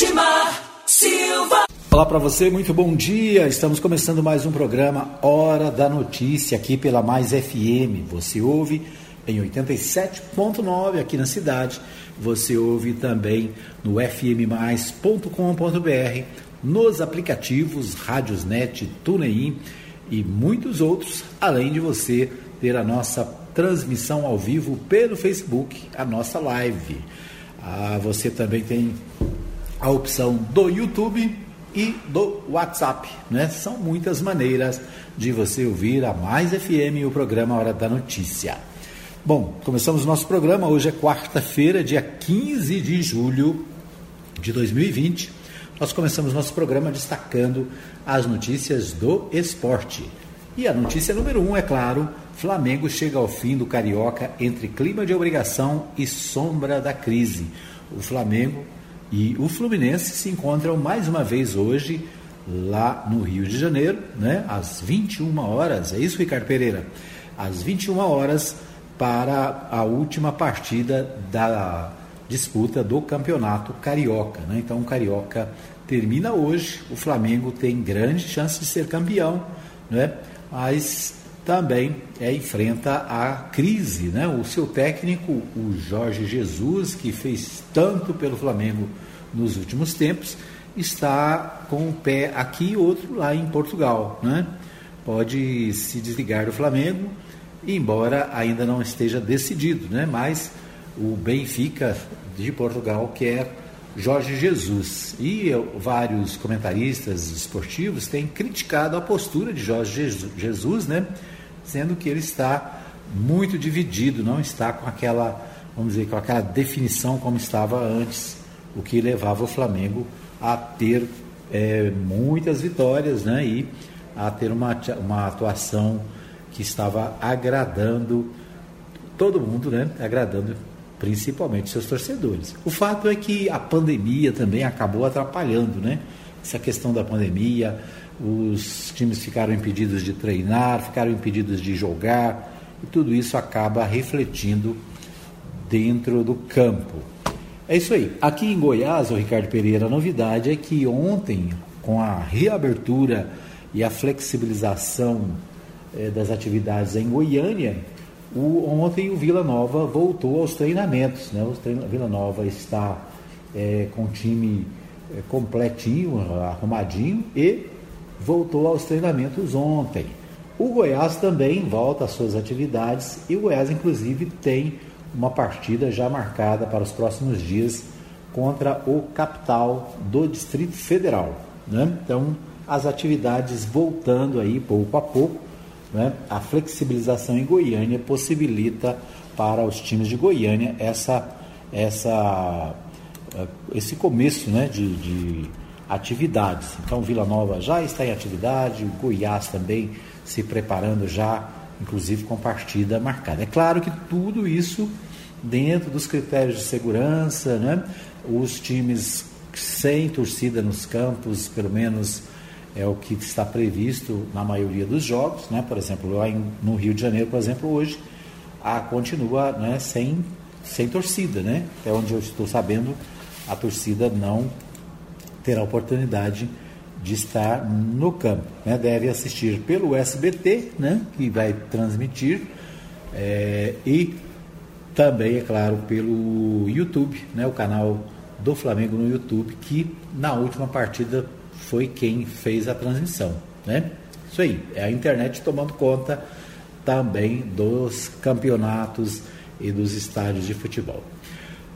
Edmar Silva. Olá para você, muito bom dia. Estamos começando mais um programa Hora da Notícia aqui pela Mais FM. Você ouve em 87.9 aqui na cidade. Você ouve também no fmmais.com.br, nos aplicativos Rádiosnet, TuneIn e muitos outros, além de você ter a nossa transmissão ao vivo pelo Facebook, a nossa live. Ah, você também tem a opção do YouTube e do WhatsApp, né? São muitas maneiras de você ouvir a Mais FM e o programa Hora da Notícia. Bom, começamos nosso programa. Hoje é quarta-feira, dia 15 de julho de 2020. Nós começamos nosso programa destacando as notícias do esporte. E a notícia número um, é claro, Flamengo chega ao fim do Carioca entre clima de obrigação e sombra da crise. O Flamengo e o Fluminense se encontram mais uma vez hoje lá no Rio de Janeiro, né, às 21 horas. É isso, Ricardo Pereira? Às 21 horas para a última partida da disputa do Campeonato Carioca. Né? Então, o Carioca termina hoje. O Flamengo tem grande chance de ser campeão, né? mas também é, enfrenta a crise. Né? O seu técnico, o Jorge Jesus, que fez tanto pelo Flamengo nos últimos tempos, está com o pé aqui e outro lá em Portugal. Né? Pode se desligar do Flamengo, embora ainda não esteja decidido, né? mas o Benfica de Portugal quer Jorge Jesus. E vários comentaristas esportivos têm criticado a postura de Jorge Jesus, né? Sendo que ele está muito dividido, não está com aquela, vamos dizer, com aquela definição como estava antes, o que levava o Flamengo a ter é, muitas vitórias, né? E a ter uma, uma atuação que estava agradando todo mundo, né? Agradando principalmente seus torcedores. O fato é que a pandemia também acabou atrapalhando, né? Essa questão da pandemia, os times ficaram impedidos de treinar, ficaram impedidos de jogar, e tudo isso acaba refletindo dentro do campo. É isso aí. Aqui em Goiás, o Ricardo Pereira, a novidade é que ontem, com a reabertura e a flexibilização eh, das atividades em Goiânia, o, ontem o Vila Nova voltou aos treinamentos. Né? O Vila Nova está é, com o time é, completinho, arrumadinho e voltou aos treinamentos ontem. O Goiás também volta às suas atividades e o Goiás, inclusive, tem uma partida já marcada para os próximos dias contra o capital do Distrito Federal. Né? Então, as atividades voltando aí pouco a pouco né? A flexibilização em Goiânia possibilita para os times de Goiânia essa, essa, eh, esse começo né? de, de atividades. Então, Vila Nova já está em atividade, Goiás também se preparando já, inclusive com partida marcada. É claro que tudo isso dentro dos critérios de segurança, né? os times sem torcida nos campos, pelo menos é o que está previsto na maioria dos jogos, né? Por exemplo, lá no Rio de Janeiro, por exemplo, hoje a continua né, sem, sem torcida, né? Até onde eu estou sabendo, a torcida não terá oportunidade de estar no campo. Né? Deve assistir pelo SBT, né? Que vai transmitir é, e também, é claro, pelo YouTube, né? O canal do Flamengo no YouTube, que na última partida foi quem fez a transmissão, né? Isso aí, é a internet tomando conta também dos campeonatos e dos estádios de futebol.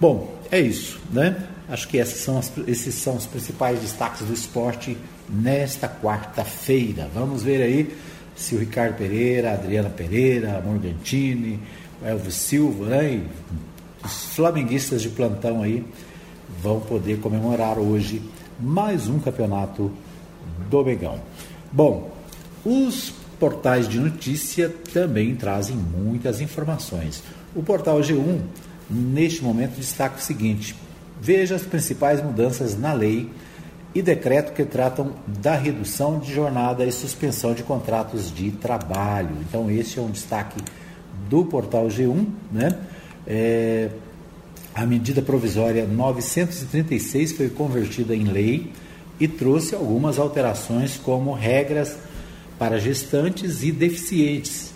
Bom, é isso, né? Acho que são as, esses são os principais destaques do esporte nesta quarta-feira. Vamos ver aí se o Ricardo Pereira, a Adriana Pereira, a Morgantini, o Elvis Silva, né? Os flamenguistas de plantão aí vão poder comemorar hoje mais um campeonato do Mengão. Bom, os portais de notícia também trazem muitas informações. O portal G1, neste momento, destaca o seguinte: veja as principais mudanças na lei e decreto que tratam da redução de jornada e suspensão de contratos de trabalho. Então, esse é um destaque do portal G1, né? É, a medida provisória 936 foi convertida em lei e trouxe algumas alterações, como regras para gestantes e deficientes.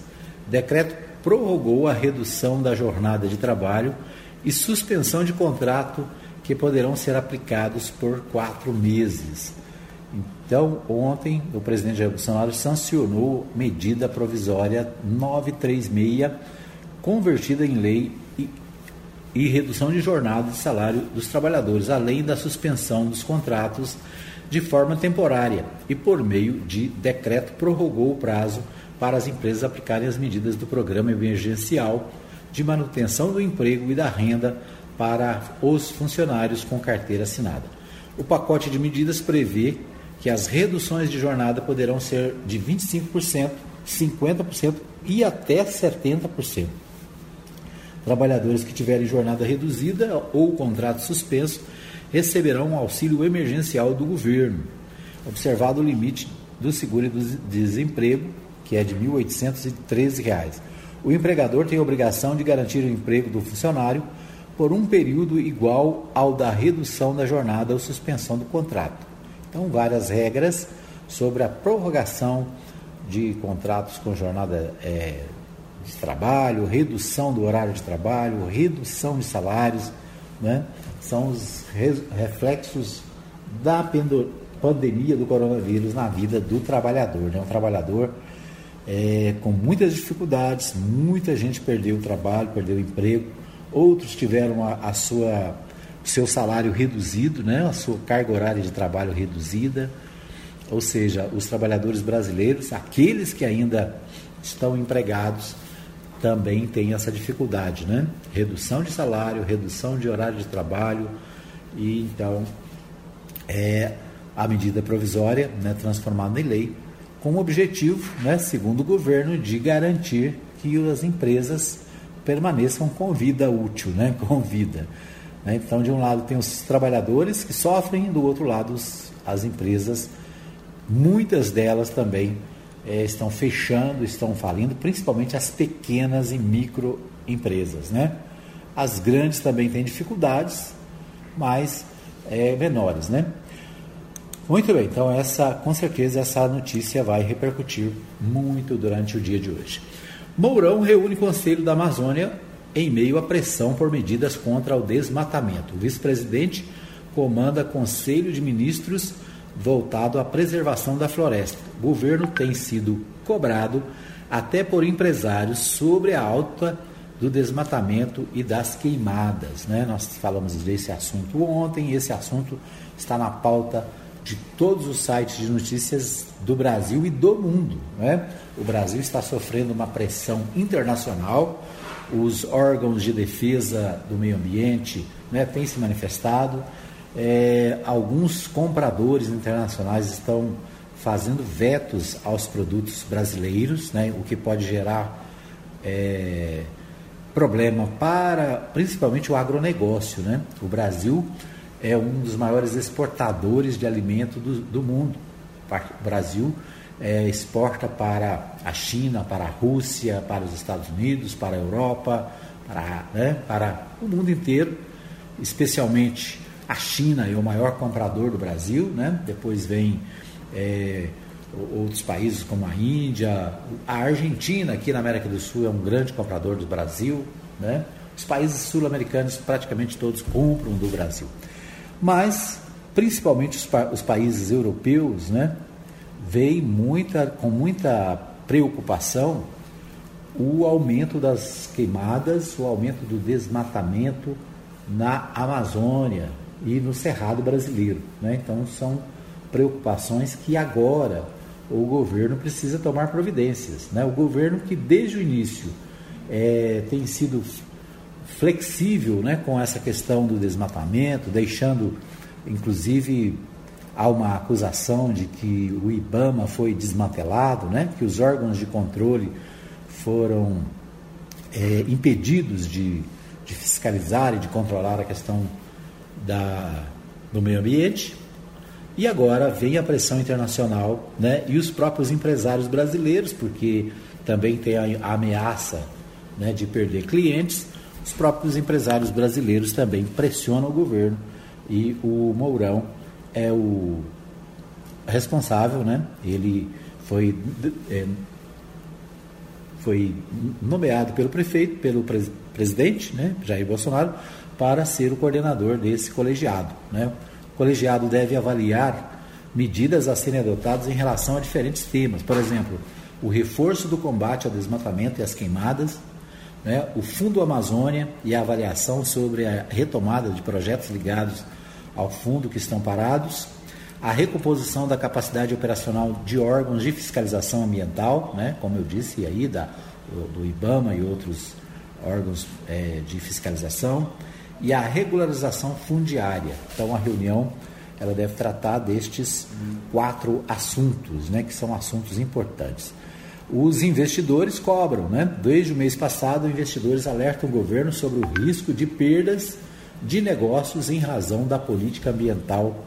Decreto prorrogou a redução da jornada de trabalho e suspensão de contrato que poderão ser aplicados por quatro meses. Então, ontem, o presidente Jair Bolsonaro sancionou medida provisória 936, convertida em lei e, e redução de jornada de salário dos trabalhadores, além da suspensão dos contratos de forma temporária e, por meio de decreto, prorrogou o prazo para as empresas aplicarem as medidas do programa emergencial de manutenção do emprego e da renda para os funcionários com carteira assinada. O pacote de medidas prevê que as reduções de jornada poderão ser de 25%, 50% e até 70%. Trabalhadores que tiverem jornada reduzida ou contrato suspenso receberão um auxílio emergencial do governo, observado o limite do seguro-desemprego, que é de R$ 1.813. O empregador tem a obrigação de garantir o emprego do funcionário por um período igual ao da redução da jornada ou suspensão do contrato. Então, várias regras sobre a prorrogação de contratos com jornada é, de trabalho, redução do horário de trabalho, redução de salários, né? são os reflexos da pandemia do coronavírus na vida do trabalhador. Né? Um trabalhador é, com muitas dificuldades, muita gente perdeu o trabalho, perdeu o emprego, outros tiveram a, a sua seu salário reduzido, né, a sua carga horária de trabalho reduzida, ou seja, os trabalhadores brasileiros, aqueles que ainda estão empregados, também têm essa dificuldade, né? Redução de salário, redução de horário de trabalho, e então é a medida provisória, né, transformada em lei, com o objetivo, né, segundo o governo, de garantir que as empresas permaneçam com vida útil, né? com vida. Né? Então, de um lado tem os trabalhadores que sofrem, do outro lado as empresas, muitas delas também é, estão fechando, estão falindo, principalmente as pequenas e microempresas. Né? As grandes também têm dificuldades, mas é, menores. Né? Muito bem, então essa, com certeza essa notícia vai repercutir muito durante o dia de hoje. Mourão reúne Conselho da Amazônia em meio à pressão por medidas contra o desmatamento. O vice-presidente comanda Conselho de Ministros voltado à preservação da floresta. O governo tem sido cobrado até por empresários sobre a alta do desmatamento e das queimadas. Né? Nós falamos desse assunto ontem, esse assunto está na pauta de todos os sites de notícias do Brasil e do mundo. Né? O Brasil está sofrendo uma pressão internacional, os órgãos de defesa do meio ambiente né, têm se manifestado, é, alguns compradores internacionais estão fazendo vetos aos produtos brasileiros, né, o que pode gerar é, problema para principalmente o agronegócio. Né? O Brasil é um dos maiores exportadores de alimento do, do mundo. O Brasil é, exporta para a China, para a Rússia, para os Estados Unidos, para a Europa, para, né, para o mundo inteiro, especialmente a China é o maior comprador do Brasil, né? depois vem é, outros países como a Índia, a Argentina, aqui na América do Sul, é um grande comprador do Brasil. Né? Os países sul-americanos praticamente todos compram do Brasil mas principalmente os, os países europeus, né, veem muita, com muita preocupação o aumento das queimadas, o aumento do desmatamento na Amazônia e no Cerrado brasileiro. Né? Então, são preocupações que agora o governo precisa tomar providências. Né? O governo que, desde o início, é, tem sido flexível né, com essa questão do desmatamento, deixando, inclusive, há uma acusação de que o IBAMA foi desmantelado, né, que os órgãos de controle foram é, impedidos de, de fiscalizar e de controlar a questão da, do meio ambiente. E agora vem a pressão internacional né, e os próprios empresários brasileiros, porque também tem a, ameaça né, de perder clientes os próprios empresários brasileiros também pressionam o governo e o Mourão é o responsável, né? Ele foi, é, foi nomeado pelo prefeito, pelo pres, presidente, né, Jair Bolsonaro, para ser o coordenador desse colegiado. Né? O colegiado deve avaliar medidas a serem adotadas em relação a diferentes temas, por exemplo, o reforço do combate ao desmatamento e às queimadas, né, o Fundo Amazônia e a avaliação sobre a retomada de projetos ligados ao fundo que estão parados, a recomposição da capacidade operacional de órgãos de fiscalização ambiental, né, como eu disse aí, da, do, IBAMA e outros órgãos é, de fiscalização, e a regularização fundiária. Então, a reunião ela deve tratar destes quatro assuntos, né, que são assuntos importantes. Os investidores cobram, né? Desde o mês passado, investidores alertam o governo sobre o risco de perdas de negócios em razão da política ambiental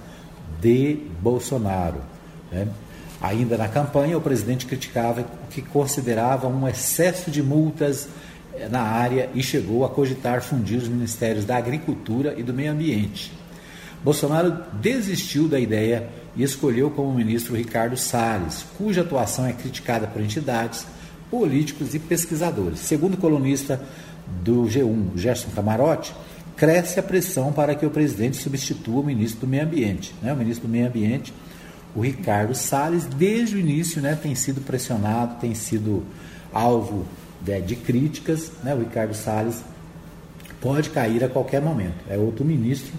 de Bolsonaro. Né? Ainda na campanha, o presidente criticava o que considerava um excesso de multas eh, na área e chegou a cogitar fundir os ministérios da Agricultura e do Meio Ambiente. Bolsonaro desistiu da ideia e escolheu como ministro Ricardo Salles, cuja atuação é criticada por entidades, políticos e pesquisadores. Segundo o colunista do G1, Gerson Camarote, cresce a pressão para que o presidente substitua o ministro do Meio Ambiente. Né? O ministro do Meio Ambiente, o Ricardo Salles, desde o início né, tem sido pressionado, tem sido alvo de, de críticas. Né? O Ricardo Salles pode cair a qualquer momento. É outro ministro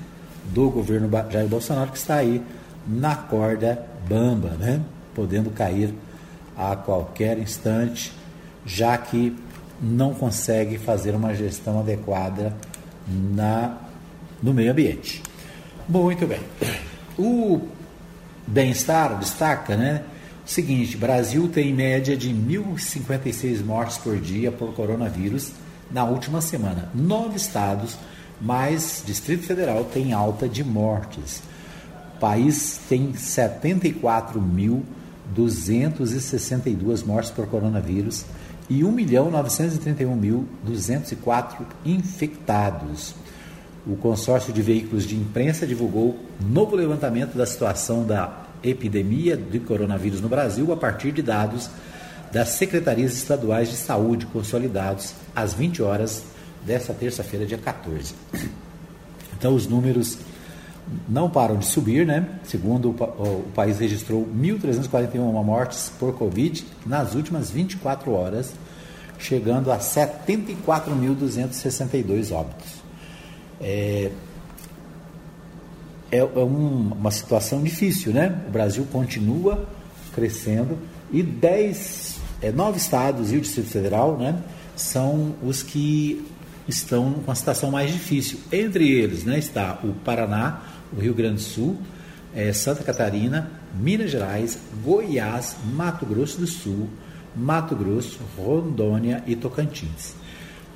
do governo Jair Bolsonaro que está aí na corda bamba, né? podendo cair a qualquer instante, já que não consegue fazer uma gestão adequada na, no meio ambiente. Muito bem. O bem-estar destaca, né? Seguinte, Brasil tem média de 1.056 mortes por dia por coronavírus na última semana. Nove estados mas Distrito Federal tem alta de mortes. O país tem 74.262 mortes por coronavírus e 1.931.204 infectados. O consórcio de veículos de imprensa divulgou novo levantamento da situação da epidemia de coronavírus no Brasil a partir de dados das secretarias estaduais de saúde consolidados às 20 horas dessa terça-feira, dia 14. Então, os números não param de subir, né? Segundo o, o, país registrou 1.341 mortes por Covid nas últimas 24 horas, chegando a 74.262 óbitos. É, é, é um, uma situação difícil, né? O Brasil continua crescendo e 10, é, nove estados e o Distrito Federal, né? São os que estão com a situação mais difícil. Entre eles né, está o Paraná, o Rio Grande do Sul, é, Santa Catarina, Minas Gerais, Goiás, Mato Grosso do Sul, Mato Grosso, Rondônia e Tocantins.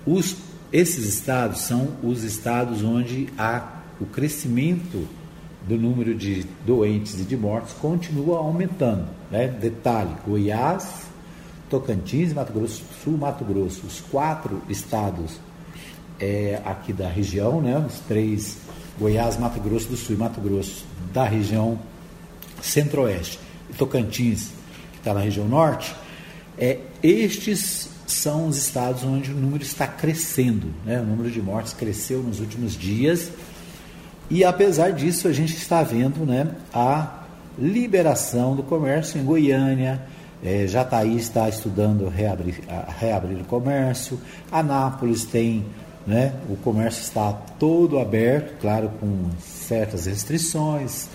Os, esses estados são os estados onde há o crescimento do número de doentes e de mortes continua aumentando. Né? Detalhe: Goiás, Tocantins, Mato Grosso do Sul, Mato Grosso, os quatro estados é, aqui da região, né, os três, Goiás, Mato Grosso do Sul e Mato Grosso, da região centro-oeste, e Tocantins, que está na região norte, é, estes são os estados onde o número está crescendo, né, o número de mortes cresceu nos últimos dias, e apesar disso a gente está vendo né, a liberação do comércio em Goiânia, é, Jataí está estudando reabrir, reabrir o comércio, Anápolis tem né? O comércio está todo aberto, claro, com certas restrições,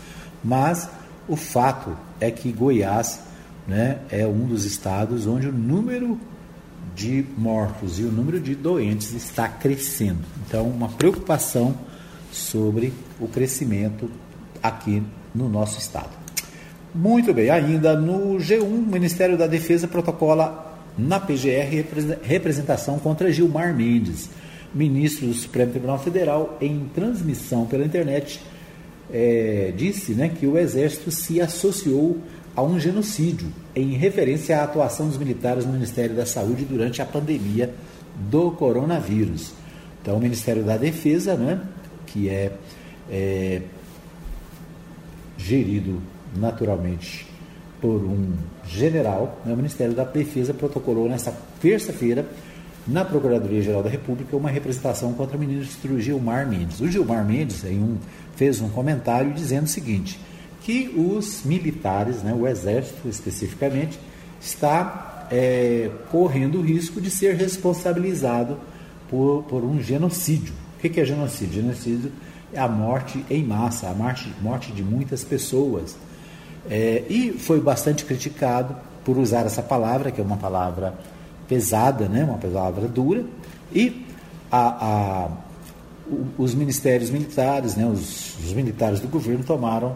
mas o fato é que Goiás né, é um dos estados onde o número de mortos e o número de doentes está crescendo. Então, uma preocupação sobre o crescimento aqui no nosso estado. Muito bem, ainda no G1, o Ministério da Defesa protocola na PGR representação contra Gilmar Mendes ministro do Supremo Tribunal Federal, em transmissão pela internet, é, disse né, que o Exército se associou a um genocídio, em referência à atuação dos militares no Ministério da Saúde durante a pandemia do coronavírus. Então, o Ministério da Defesa, né, que é, é gerido naturalmente por um general, né, o Ministério da Defesa protocolou nesta terça-feira na Procuradoria-Geral da República uma representação contra o ministro Gilmar Mendes. O Gilmar Mendes em um, fez um comentário dizendo o seguinte, que os militares, né, o Exército especificamente, está é, correndo o risco de ser responsabilizado por, por um genocídio. O que é genocídio? Genocídio é a morte em massa, a morte, morte de muitas pessoas. É, e foi bastante criticado por usar essa palavra, que é uma palavra pesada, né, uma palavra dura, e a, a, os ministérios militares, né, os, os militares do governo tomaram,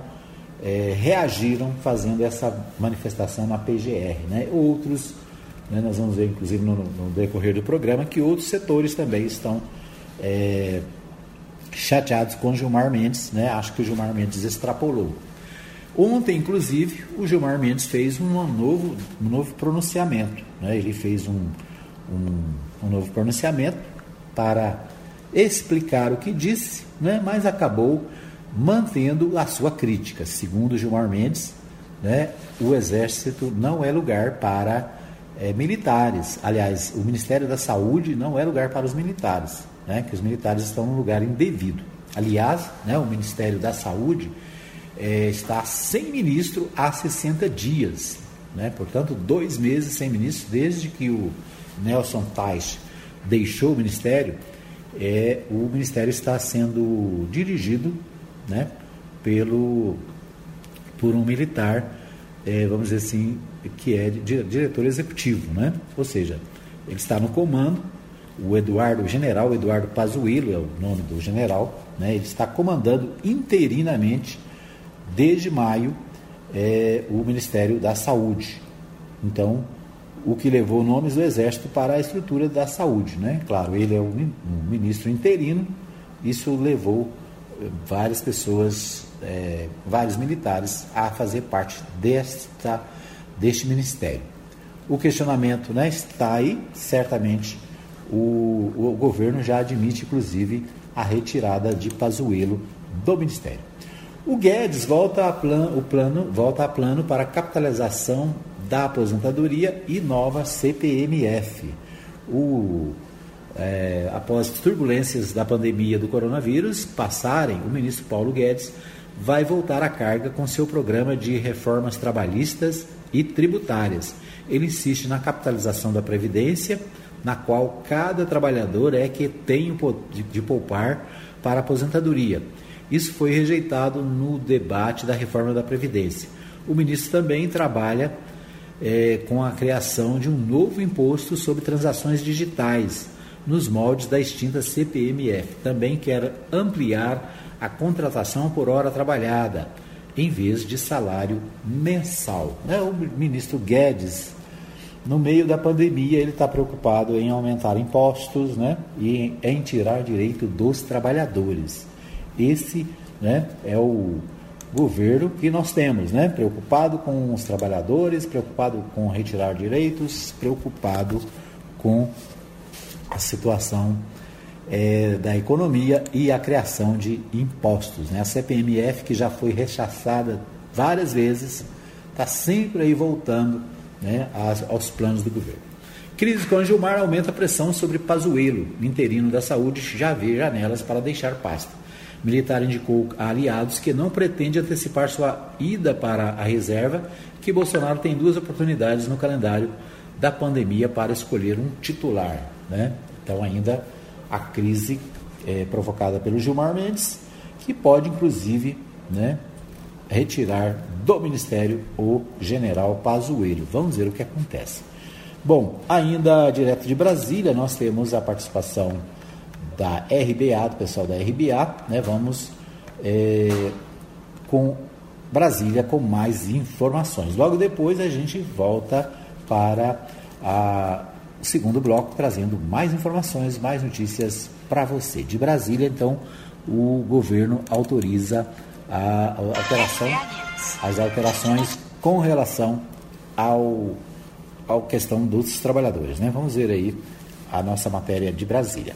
é, reagiram fazendo essa manifestação na PGR. Né? Outros, né, nós vamos ver inclusive no, no, decorrer do programa, que outros setores também estão é, chateados com Gilmar Mendes, né? acho que o Gilmar Mendes extrapolou. Ontem, inclusive, o Gilmar Mendes fez um novo, um novo pronunciamento. Né? Ele fez um, um, um, novo pronunciamento para explicar o que disse, né? mas acabou mantendo a sua crítica. Segundo Gilmar Mendes, né? o Exército não é lugar para é, militares. Aliás, o Ministério da Saúde não é lugar para os militares, né? que os militares estão no lugar indevido. Aliás, né, o Ministério da Saúde é, está sem ministro há 60 dias. Né? Portanto, dois meses sem ministro, desde que o Nelson Tais deixou o ministério, é, o ministério está sendo dirigido né, pelo, por um militar, é, vamos dizer assim, que é diretor executivo. Né? Ou seja, ele está no comando, o Eduardo, o general Eduardo Pazuello é o nome do general, né? ele está comandando interinamente desde maio, é, o Ministério da Saúde. Então, o que levou nomes do Exército para a estrutura da saúde. Né? Claro, ele é um, ministro interino, isso levou eh, várias pessoas, é, vários militares, a fazer parte desta, deste ministério. O questionamento né, está aí, certamente o, o governo já admite, inclusive, a retirada de Pazuello do ministério. O Guedes volta a plano, o plano, volta a plano para capitalização da aposentadoria e nova CPMF. O, é, após turbulências da pandemia do coronavírus passarem, o ministro Paulo Guedes vai voltar à carga com seu programa de reformas trabalhistas e tributárias. Ele insiste na capitalização da Previdência, na qual cada trabalhador é que tem de poupar para a aposentadoria isso foi rejeitado no debate da reforma da Previdência. O ministro também trabalha é, com a criação de um novo imposto sobre transações digitais, nos moldes da extinta CPMF. Também quer ampliar a contratação por hora trabalhada, em vez de salário mensal. Né? O ministro Guedes, no meio da pandemia, ele está preocupado em aumentar impostos né? e em tirar direito dos trabalhadores. Esse né, é o governo que nós temos, né, preocupado com os trabalhadores, preocupado com retirar direitos, preocupado com a situação é, da economia e a criação de impostos. Né? A CPMF, que já foi rechaçada várias vezes, está sempre aí voltando né, aos, planos do governo. Crise com Gilmar aumenta a pressão sobre Pazuello, interino da saúde, já vê janelas para deixar pasta militar indicou a aliados que não pretende antecipar sua ida para a reserva, que Bolsonaro tem duas oportunidades no calendário da pandemia para escolher um titular. Né? Então, ainda a crise é, provocada pelo Gilmar Mendes, que pode, inclusive, né, retirar do Ministério o general Pazuello. Vamos ver o que acontece. Bom, ainda direto de Brasília, nós temos a participação da RBA, do pessoal da RBA, né? Vamos é, com Brasília com mais informações. Logo depois a gente volta para a, o segundo bloco trazendo mais informações, mais notícias para você. De Brasília, então, o governo autoriza a, a alteração, as alterações com relação ao, ao questão dos trabalhadores. Né? Vamos ver aí a nossa matéria de Brasília.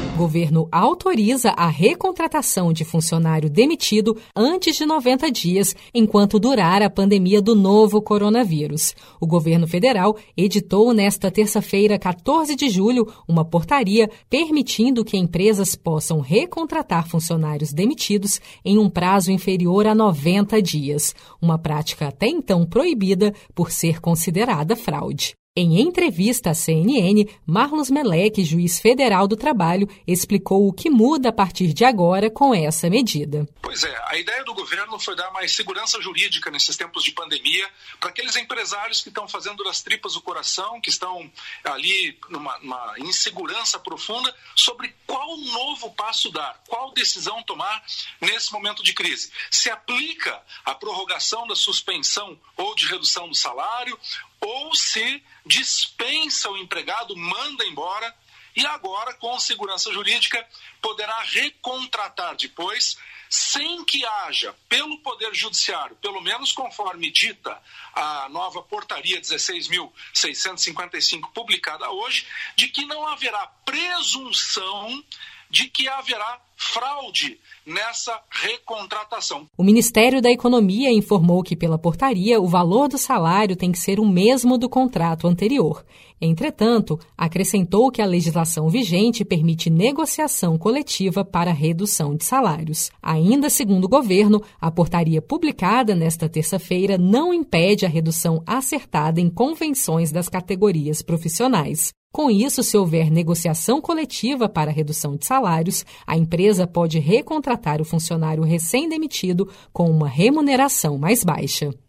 Governo autoriza a recontratação de funcionário demitido antes de 90 dias, enquanto durar a pandemia do novo coronavírus. O governo federal editou nesta terça-feira, 14 de julho, uma portaria permitindo que empresas possam recontratar funcionários demitidos em um prazo inferior a 90 dias, uma prática até então proibida por ser considerada fraude. Em entrevista à CNN, Marlos Meleque, juiz federal do trabalho, explicou o que muda a partir de agora com essa medida. Pois é, a ideia do governo foi dar mais segurança jurídica nesses tempos de pandemia para aqueles empresários que estão fazendo das tripas o coração, que estão ali numa, numa insegurança profunda sobre qual novo passo dar, qual decisão tomar nesse momento de crise. Se aplica a prorrogação da suspensão ou de redução do salário, ou se dispensa o empregado, manda embora e agora, com segurança jurídica, poderá recontratar depois, sem que haja, pelo Poder Judiciário, pelo menos conforme dita a nova portaria 16.655, publicada hoje, de que não haverá presunção de que haverá fraude nessa recontratação. O Ministério da Economia informou que, pela portaria, o valor do salário tem que ser o mesmo do contrato anterior. Entretanto, acrescentou que a legislação vigente permite negociação coletiva para redução de salários. Ainda segundo o governo, a portaria publicada nesta terça-feira não impede a redução acertada em convenções das categorias profissionais. Com isso, se houver negociação coletiva para redução de salários, a empresa pode recontratar o funcionário recém-demitido com uma remuneração mais baixa.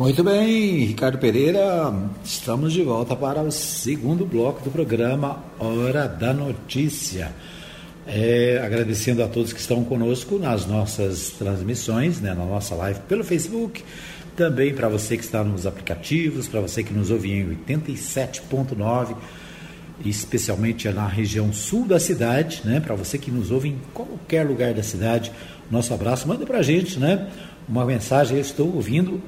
Muito bem, Ricardo Pereira, estamos de volta para o segundo bloco do programa Hora da Notícia. É, agradecendo a todos que estão conosco nas nossas transmissões, né, na nossa live pelo Facebook, também para você que está nos aplicativos, para você que nos ouve em 87.9, especialmente na região sul da cidade, né? Para você que nos ouve em qualquer lugar da cidade, nosso abraço, manda para a gente, né? Uma mensagem, eu estou ouvindo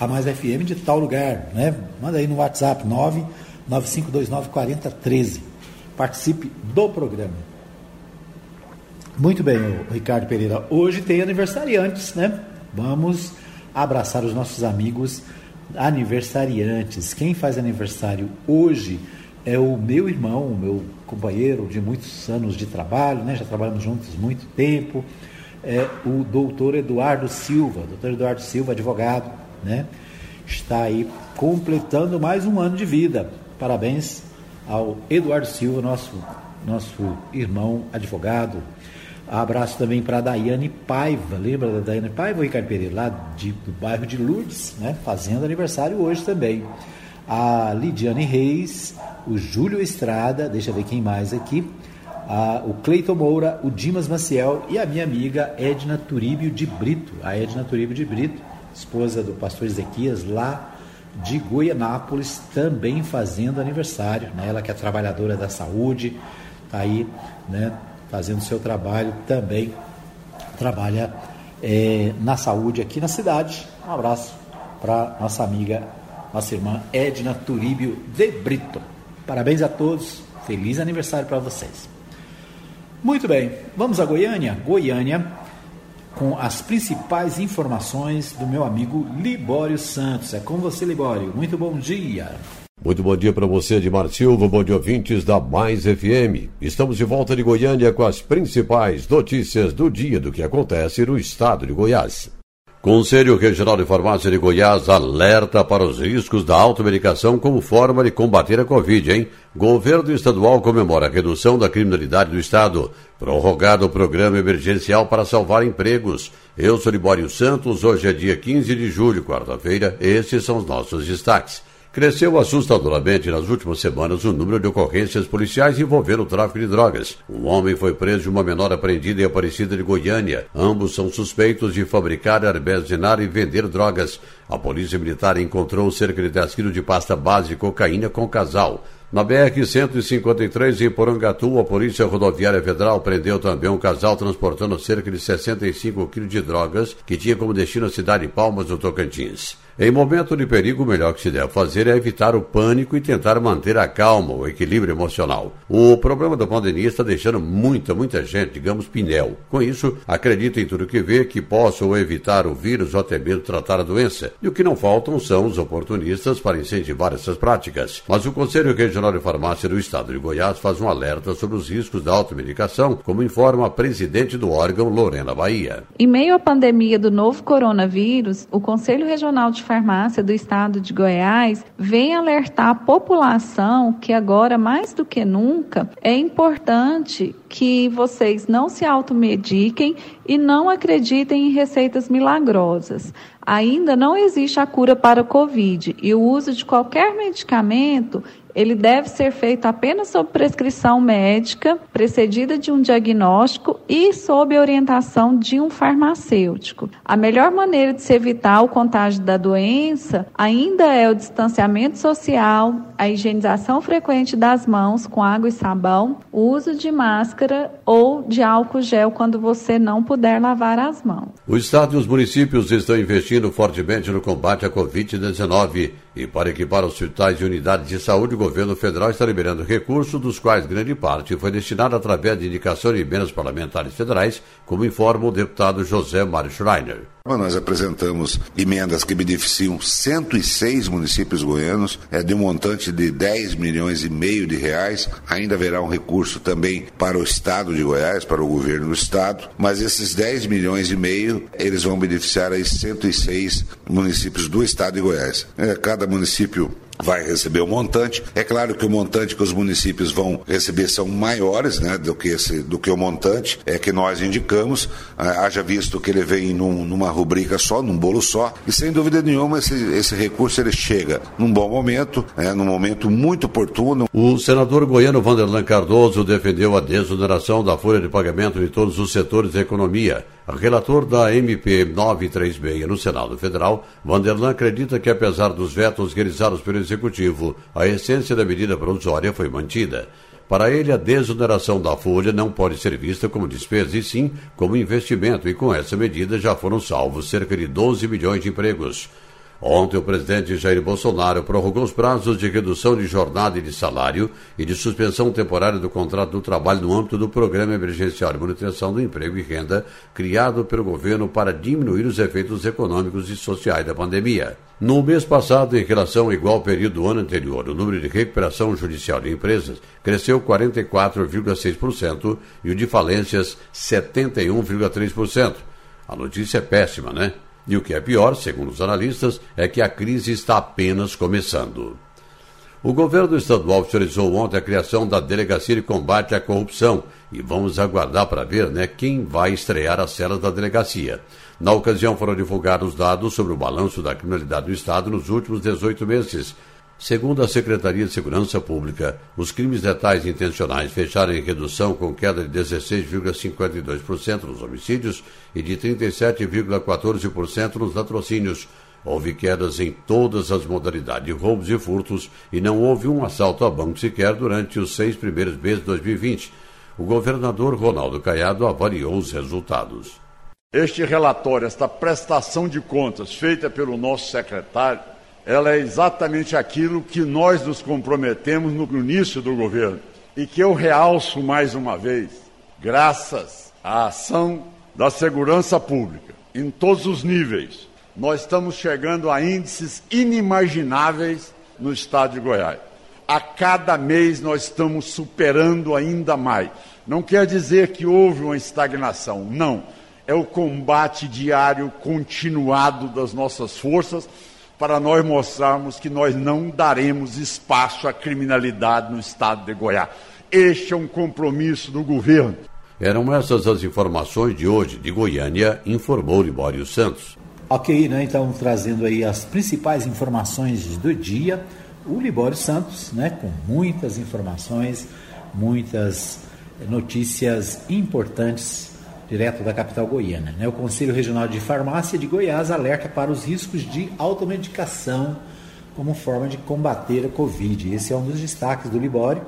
a Mais FM de tal lugar, né? Manda aí no WhatsApp 995294013. Participe do programa. Muito bem, Ricardo Pereira. Hoje tem aniversariantes, né? Vamos abraçar os nossos amigos aniversariantes. Quem faz aniversário hoje é o meu irmão, o meu companheiro de muitos anos de trabalho, né? já trabalhamos juntos muito tempo, é o doutor Eduardo Silva. Doutor Eduardo Silva, advogado, né? está aí completando mais um ano de vida. Parabéns ao Eduardo Silva, nosso, nosso irmão advogado, Abraço também para a Daiane Paiva. Lembra da Daiane Paiva, Ricardo Pereira? Lá de, do bairro de Lourdes, né? fazendo aniversário hoje também. A Lidiane Reis, o Júlio Estrada, deixa eu ver quem mais aqui. A, o Cleiton Moura, o Dimas Maciel e a minha amiga Edna Turíbio de Brito. A Edna Turíbio de Brito, esposa do pastor Ezequias, lá de Goianápolis, também fazendo aniversário. Né? Ela que é trabalhadora da saúde, está aí, né? fazendo seu trabalho também, trabalha é, na saúde aqui na cidade. Um abraço para nossa amiga, nossa irmã Edna Turíbio de Brito. Parabéns a todos, feliz aniversário para vocês. Muito bem, vamos a Goiânia. Goiânia, com as principais informações do meu amigo Libório Santos. É com você, Libório. Muito bom dia. Muito bom dia para você, Edmar Silva, bom dia ouvintes da Mais FM. Estamos de volta de Goiânia com as principais notícias do dia do que acontece no estado de Goiás. Conselho Regional de Farmácia de Goiás alerta para os riscos da automedicação como forma de combater a Covid, hein? Governo estadual comemora a redução da criminalidade do Estado. Prorrogado o programa emergencial para salvar empregos. Eu sou Libório Santos, hoje é dia 15 de julho, quarta-feira. Esses são os nossos destaques. Cresceu assustadoramente nas últimas semanas o número de ocorrências policiais envolvendo o tráfico de drogas. Um homem foi preso e uma menor apreendida em Aparecida de Goiânia. Ambos são suspeitos de fabricar, armazenar e vender drogas. A Polícia Militar encontrou cerca de 10 quilos de pasta base de cocaína com o casal. Na BR-153, em Porangatu, a Polícia Rodoviária Federal prendeu também um casal transportando cerca de 65 quilos de drogas que tinha como destino a cidade de Palmas, no Tocantins. Em momento de perigo, o melhor que se deve fazer é evitar o pânico e tentar manter a calma, o equilíbrio emocional. O problema da pandemia está deixando muita, muita gente, digamos, pinel. Com isso, acredita em tudo que vê que possa ou evitar o vírus ou até mesmo tratar a doença. E o que não faltam são os oportunistas para incentivar essas práticas. Mas o Conselho Regional de Farmácia do Estado de Goiás faz um alerta sobre os riscos da automedicação, como informa a presidente do órgão, Lorena Bahia. Em meio à pandemia do novo coronavírus, o Conselho Regional de Farmácia do Estado de Goiás vem alertar a população que agora, mais do que nunca, é importante que vocês não se automediquem e não acreditem em receitas milagrosas. Ainda não existe a cura para o Covid e o uso de qualquer medicamento ele deve ser feito apenas sob prescrição médica, precedida de um diagnóstico e sob orientação de um farmacêutico. A melhor maneira de se evitar o contágio da doença ainda é o distanciamento social, a higienização frequente das mãos com água e sabão, o uso de máscara ou de álcool gel quando você não puder lavar as mãos. O Estado e os municípios estão investindo fortemente no combate à Covid-19 e para equipar hospitais e unidades de saúde, o governo federal está liberando recursos, dos quais grande parte foi destinada através de indicação de emendas parlamentares federais, como informa o deputado José Mário Schreiner. Nós apresentamos emendas que beneficiam 106 municípios goianos, é de um montante de 10 milhões e meio de reais. Ainda haverá um recurso também para o Estado de Goiás, para o governo do Estado, mas esses 10 milhões e meio, eles vão beneficiar aí 106 municípios do Estado de Goiás. É, cada município vai receber um montante. É claro que o montante que os municípios vão receber são maiores né, do, que esse, do que o montante é que nós indicamos, ah, haja visto que ele vem num, numa rubrica só, num bolo só, e sem dúvida nenhuma esse, esse recurso ele chega num bom momento, é, num momento muito oportuno. O senador goiano Vanderlan Cardoso defendeu a desoneração da folha de pagamento de todos os setores da economia. Relator da MP 936 no Senado Federal, Vanderlan acredita que, apesar dos vetos realizados pelo Executivo, a essência da medida provisória foi mantida. Para ele, a desoneração da folha não pode ser vista como despesa, e sim como investimento, e com essa medida já foram salvos cerca de 12 milhões de empregos. Ontem, o presidente Jair Bolsonaro prorrogou os prazos de redução de jornada e de salário e de suspensão temporária do contrato do trabalho no âmbito do Programa Emergencial de Manutenção do Emprego e Renda, criado pelo governo para diminuir os efeitos econômicos e sociais da pandemia. No mês passado, em relação ao igual período do ano anterior, o número de recuperação judicial de empresas cresceu 44,6% e o de falências 71,3%. A notícia é péssima, né? E o que é pior, segundo os analistas, é que a crise está apenas começando. O governo estadual oficializou ontem a criação da Delegacia de Combate à Corrupção e vamos aguardar para ver né, quem vai estrear as celas da delegacia. Na ocasião foram divulgados dados sobre o balanço da criminalidade do Estado nos últimos 18 meses, Segundo a Secretaria de Segurança Pública, os crimes letais intencionais fecharam em redução com queda de 16,52% nos homicídios e de 37,14% nos latrocínios. Houve quedas em todas as modalidades de roubos e furtos e não houve um assalto a banco sequer durante os seis primeiros meses de 2020. O governador Ronaldo Caiado avaliou os resultados. Este relatório, esta prestação de contas feita pelo nosso secretário, ela é exatamente aquilo que nós nos comprometemos no início do governo e que eu realço mais uma vez, graças à ação da segurança pública em todos os níveis. Nós estamos chegando a índices inimagináveis no estado de Goiás. A cada mês nós estamos superando ainda mais. Não quer dizer que houve uma estagnação, não é o combate diário continuado das nossas forças para nós mostrarmos que nós não daremos espaço à criminalidade no estado de Goiás. Este é um compromisso do governo. Eram essas as informações de hoje de Goiânia, informou Libório Santos. Ok, né? Então trazendo aí as principais informações do dia, o Libório Santos, né? Com muitas informações, muitas notícias importantes direto da capital goiana. Né? O Conselho Regional de Farmácia de Goiás alerta para os riscos de automedicação como forma de combater a Covid. Esse é um dos destaques do Libório,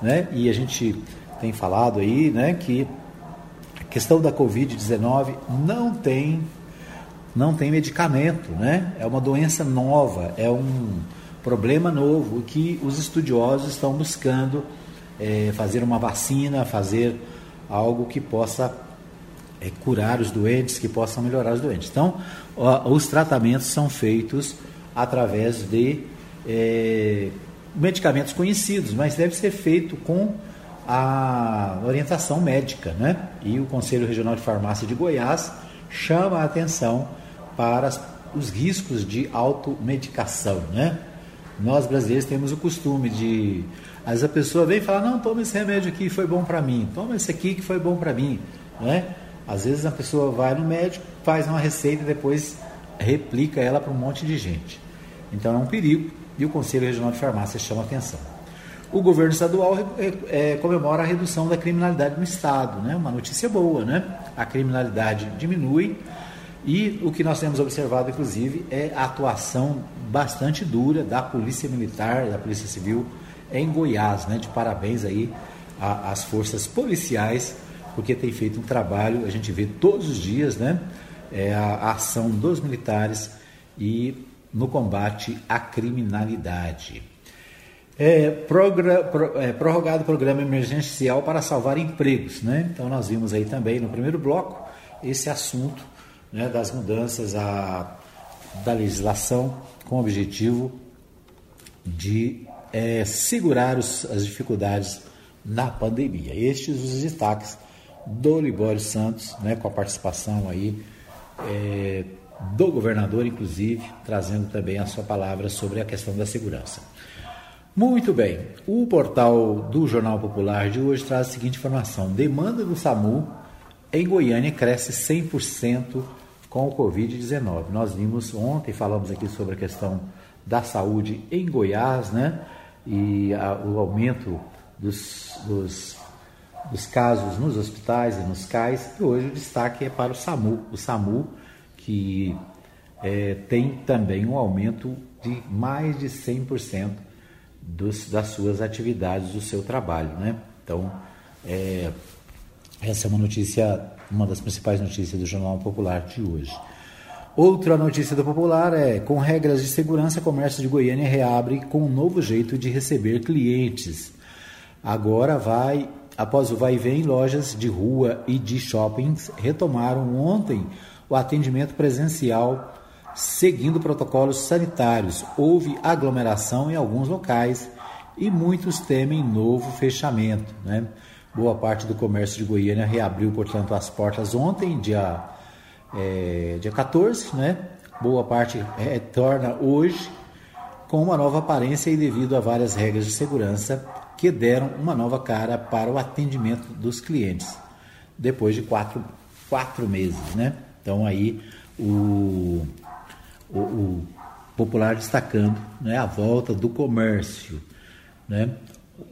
né? e a gente tem falado aí né, que a questão da Covid-19 não tem, não tem medicamento, né? é uma doença nova, é um problema novo que os estudiosos estão buscando é, fazer uma vacina, fazer algo que possa é, curar os doentes, que possam melhorar os doentes. Então, os tratamentos são feitos através de é, medicamentos conhecidos, mas deve ser feito com a orientação médica, né? E o Conselho Regional de Farmácia de Goiás chama a atenção para os riscos de automedicação, né? Nós brasileiros temos o costume de, às vezes a pessoa vem e fala, não, toma esse remédio aqui, foi bom para mim, toma esse aqui que foi bom para mim, né? Às vezes a pessoa vai no médico, faz uma receita e depois replica ela para um monte de gente. Então é um perigo e o Conselho Regional de Farmácia chama atenção. O governo estadual é, é, comemora a redução da criminalidade no estado, né? Uma notícia boa, né? A criminalidade diminui e o que nós temos observado, inclusive, é a atuação bastante dura da Polícia Militar, da Polícia Civil em Goiás, né? De parabéns aí às forças policiais porque tem feito um trabalho, a gente vê todos os dias, né? É a, ação dos militares e no combate à criminalidade. É, progra, pro, é, prorrogado programa emergencial para salvar empregos, né? Então nós vimos aí também no primeiro bloco esse assunto né, das mudanças a, da legislação com o objetivo de é, segurar os, as dificuldades na pandemia. Estes os destaques do Libório Santos, né, com a participação aí é, do governador, inclusive, trazendo também a sua palavra sobre a questão da segurança. Muito bem, o portal do Jornal Popular de hoje traz a seguinte informação: demanda do SAMU em Goiânia cresce 100% com o Covid-19. Nós vimos ontem, falamos aqui sobre a questão da saúde em Goiás, né? E a, o aumento dos, dos dos casos nos hospitais e nos CAIS, e hoje o destaque é para o SAMU. O SAMU, que é, tem também um aumento de mais de 100% dos, das suas atividades, do seu trabalho. Né? Então, é, essa é uma notícia, uma das principais notícias do Jornal Popular de hoje. Outra notícia do Popular é: com regras de segurança, comércio de Goiânia reabre com um novo jeito de receber clientes. Agora vai Após o vai e vem, lojas de rua e de shoppings retomaram ontem o atendimento presencial seguindo protocolos sanitários. Houve aglomeração em alguns locais e muitos temem novo fechamento. Né? Boa parte do comércio de Goiânia reabriu, portanto, as portas ontem, dia, é, dia 14. Né? Boa parte retorna hoje com uma nova aparência e devido a várias regras de segurança que deram uma nova cara para o atendimento dos clientes, depois de quatro, quatro meses. Né? Então aí o, o, o Popular destacando né, a volta do comércio. Né?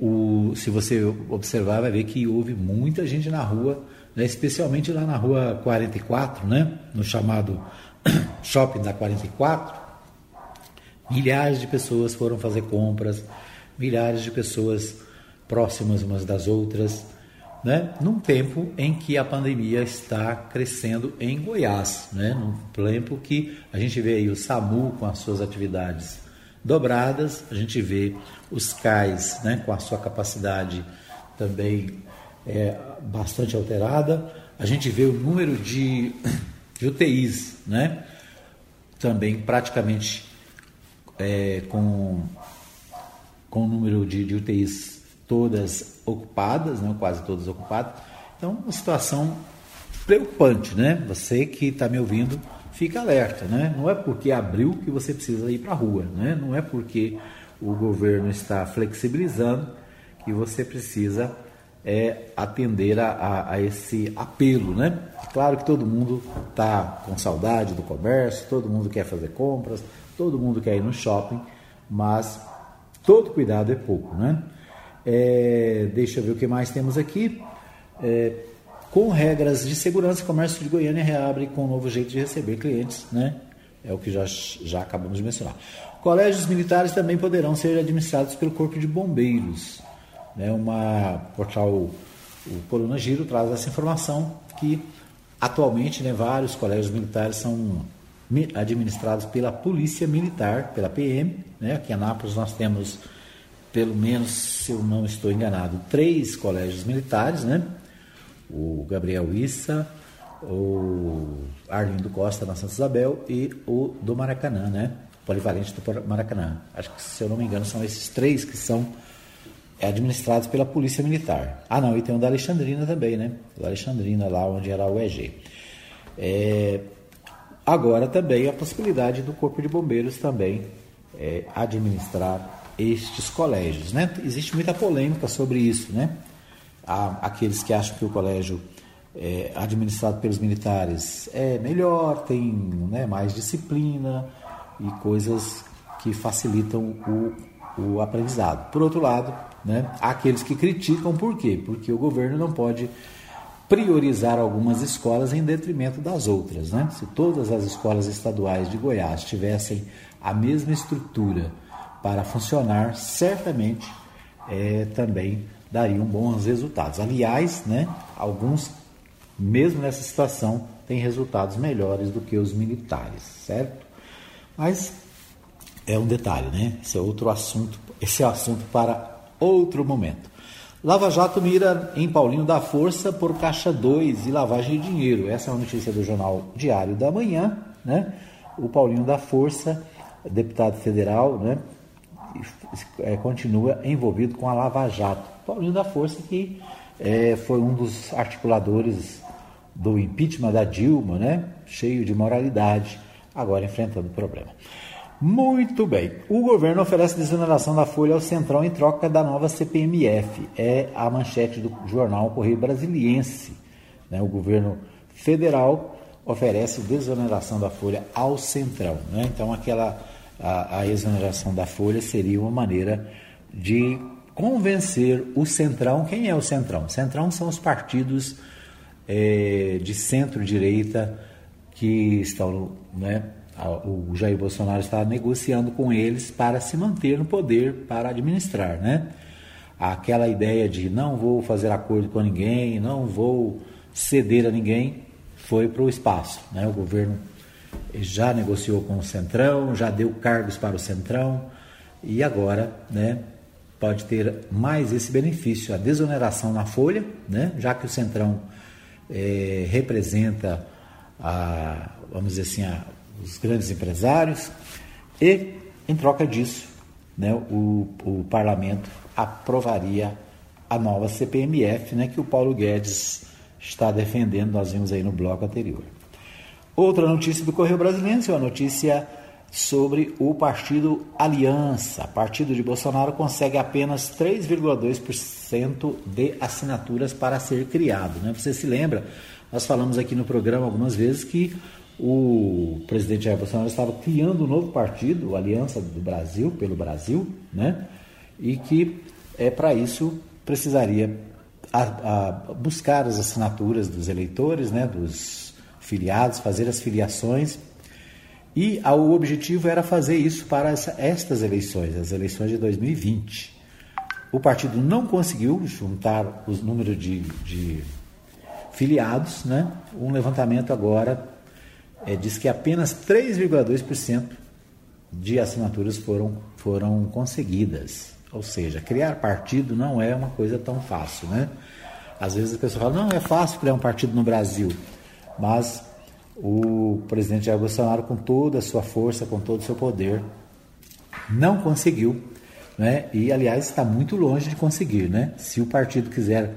O, se você observar, vai ver que houve muita gente na rua, né, especialmente lá na rua 44, né, no chamado shopping da 44. Milhares de pessoas foram fazer compras, milhares de pessoas próximas umas das outras, né? num tempo em que a pandemia está crescendo em Goiás, né? num tempo que a gente vê aí o SAMU com as suas atividades dobradas, a gente vê os CAIs né? com a sua capacidade também é, bastante alterada, a gente vê o número de, de UTIs né? também praticamente é, com com o número de, de UTIs todas ocupadas, né, quase todas ocupadas. Então, uma situação preocupante, né? Você que está me ouvindo, fica alerta, né? Não é porque abriu que você precisa ir para a rua, né? Não é porque o governo está flexibilizando que você precisa é, atender a, a, a, esse apelo, né? Claro que todo mundo está com saudade do comércio, todo mundo quer fazer compras, todo mundo quer ir no shopping, mas todo cuidado é pouco, né? É, deixa eu ver o que mais temos aqui. É, com regras de segurança, o comércio de Goiânia reabre com um novo jeito de receber clientes, né? É o que já, já acabamos de mencionar. Colégios militares também poderão ser administrados pelo Corpo de Bombeiros. Né? Uma portal, o Coluna Giro, traz essa informação que atualmente né, vários colégios militares são administrados pela Polícia Militar, pela PM. Né? Aqui em Anápolis nós temos, pelo menos, se eu não estou enganado, três colégios militares, né? O Gabriel Issa, o Arlindo Costa na Santa Isabel e o do Maracanã, né? Polivalente do Maracanã. Acho que, se eu não me engano, são esses três que são administrados pela Polícia Militar. Ah, não, e tem o da Alexandrina também, né? O da Alexandrina, lá onde era o EG. É, Agora também a possibilidade do Corpo de Bombeiros também é, administrar estes colégios. Né? Existe muita polêmica sobre isso. Né? Há aqueles que acham que o colégio é, administrado pelos militares é melhor, tem né, mais disciplina e coisas que facilitam o, o aprendizado. Por outro lado, né, há aqueles que criticam por quê? Porque o governo não pode priorizar algumas escolas em detrimento das outras. Né? Se todas as escolas estaduais de Goiás tivessem a mesma estrutura para funcionar, certamente é, também dariam bons resultados. Aliás, né, alguns, mesmo nessa situação, têm resultados melhores do que os militares, certo? Mas é um detalhe, né? Esse é outro assunto, esse é assunto para outro momento. Lava Jato mira em Paulinho da Força por Caixa 2 e lavagem de dinheiro. Essa é a notícia do jornal Diário da Manhã. Né? O Paulinho da Força, deputado federal, né? É, continua envolvido com a Lava Jato. Paulinho da Força que é, foi um dos articuladores do impeachment da Dilma, né? cheio de moralidade, agora enfrentando o problema. Muito bem. O governo oferece desoneração da folha ao Centrão em troca da nova CPMF. É a manchete do jornal Correio Brasiliense. Né? O governo federal oferece desoneração da folha ao Centrão. Né? Então, aquela a, a exoneração da folha seria uma maneira de convencer o Centrão. Quem é o Centrão? Centrão são os partidos é, de centro-direita que estão né, o Jair Bolsonaro está negociando com eles para se manter no poder, para administrar, né? Aquela ideia de não vou fazer acordo com ninguém, não vou ceder a ninguém, foi para o espaço, né? O governo já negociou com o Centrão, já deu cargos para o Centrão e agora, né? Pode ter mais esse benefício, a desoneração na folha, né? Já que o Centrão é, representa a, vamos dizer assim, a, os grandes empresários, e, em troca disso, né, o, o parlamento aprovaria a nova CPMF, né, que o Paulo Guedes está defendendo, nós vimos aí no bloco anterior. Outra notícia do Correio Brasileiro, é uma notícia sobre o partido Aliança. Partido de Bolsonaro consegue apenas 3,2% de assinaturas para ser criado. Né? Você se lembra, nós falamos aqui no programa algumas vezes que o presidente Jair Bolsonaro estava criando um novo partido, Aliança do Brasil, pelo Brasil, né? e que é para isso precisaria a, a buscar as assinaturas dos eleitores, né? dos filiados, fazer as filiações. E o objetivo era fazer isso para essa, estas eleições, as eleições de 2020. O partido não conseguiu juntar os números de, de filiados, né? Um levantamento agora é, diz que apenas 3,2% de assinaturas foram, foram conseguidas. Ou seja, criar partido não é uma coisa tão fácil, né? Às vezes a pessoa fala, não, é fácil criar um partido no Brasil. Mas o presidente Jair Bolsonaro, com toda a sua força, com todo o seu poder, não conseguiu, né? E, aliás, está muito longe de conseguir, né? Se o partido quiser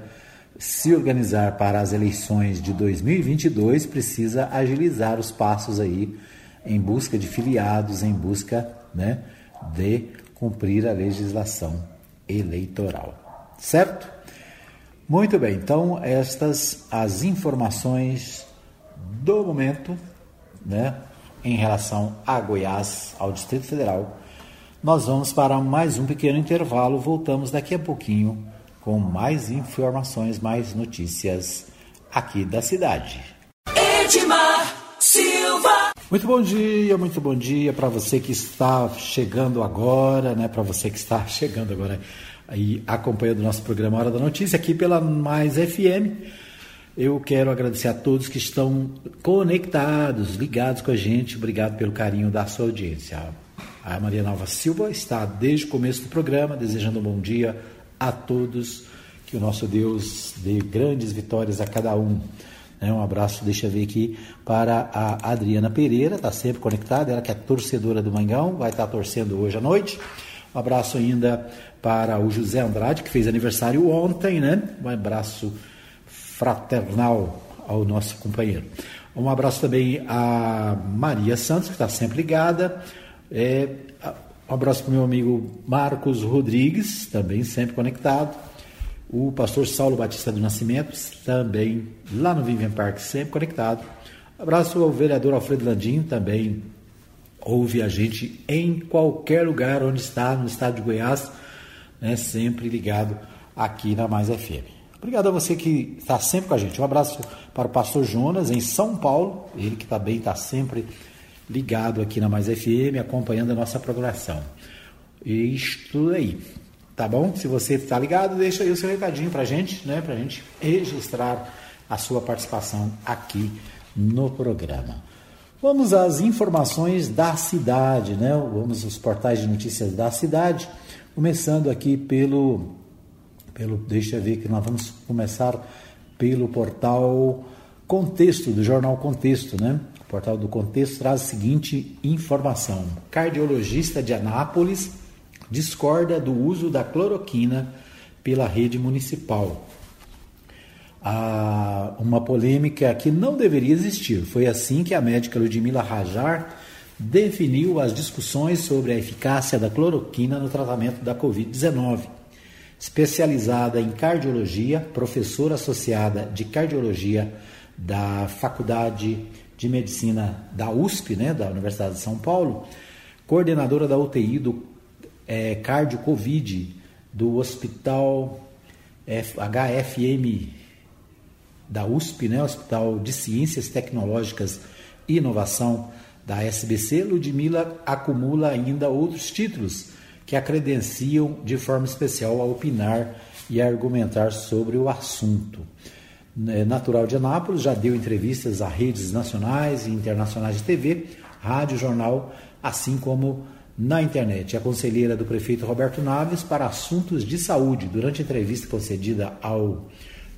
se organizar para as eleições de 2022 precisa agilizar os passos aí em busca de filiados, em busca né, de cumprir a legislação eleitoral. Certo? Muito bem, então estas as informações do momento, né, em relação a Goiás, ao Distrito Federal. Nós vamos para mais um pequeno intervalo, voltamos daqui a pouquinho com mais informações, mais notícias aqui da cidade. Edmar Silva. Muito bom dia, muito bom dia para você que está chegando agora, né? Para você que está chegando agora aí acompanhando o nosso programa Hora da Notícia aqui pela Mais FM. Eu quero agradecer a todos que estão conectados, ligados com a gente. Obrigado pelo carinho da sua audiência. A Maria Nova Silva está desde o começo do programa, desejando um bom dia a todos, que o nosso Deus dê grandes vitórias a cada um. Né? Um abraço, deixa eu ver aqui, para a Adriana Pereira, está sempre conectada, ela que é torcedora do Mangão, vai estar torcendo hoje à noite. Um abraço ainda para o José Andrade, que fez aniversário ontem, né? Um abraço fraternal ao nosso companheiro. Um abraço também a Maria Santos, que está sempre ligada. É, um abraço para o meu amigo Marcos Rodrigues, também sempre conectado. O pastor Saulo Batista do Nascimento, também lá no Vivian Park, sempre conectado. Abraço ao vereador Alfredo Landim, também ouve a gente em qualquer lugar onde está, no estado de Goiás, né, sempre ligado aqui na Mais FM. Obrigado a você que está sempre com a gente. Um abraço para o pastor Jonas, em São Paulo, ele que também está sempre ligado aqui na Mais FM, acompanhando a nossa programação. Isto aí, tá bom? Se você está ligado, deixa aí o seu recadinho para a gente, né? Para a gente registrar a sua participação aqui no programa. Vamos às informações da cidade, né? Vamos aos portais de notícias da cidade, começando aqui pelo, pelo deixa eu ver que nós vamos começar pelo portal Contexto, do jornal Contexto, né? O portal do Contexto traz a seguinte informação: cardiologista de Anápolis discorda do uso da cloroquina pela rede municipal. Ah, uma polêmica que não deveria existir. Foi assim que a médica Ludmila Rajar definiu as discussões sobre a eficácia da cloroquina no tratamento da Covid-19. Especializada em cardiologia, professora associada de cardiologia da Faculdade de Medicina da USP, né, da Universidade de São Paulo, coordenadora da UTI do é, Cardio Covid do Hospital HFM da USP, né, Hospital de Ciências Tecnológicas e Inovação da SBC, Ludmila acumula ainda outros títulos que a credenciam de forma especial a opinar e a argumentar sobre o assunto. É natural de Anápolis, já deu entrevistas a redes nacionais e internacionais de TV, rádio, jornal, assim como na internet. A conselheira do prefeito Roberto Naves para assuntos de saúde. Durante a entrevista concedida ao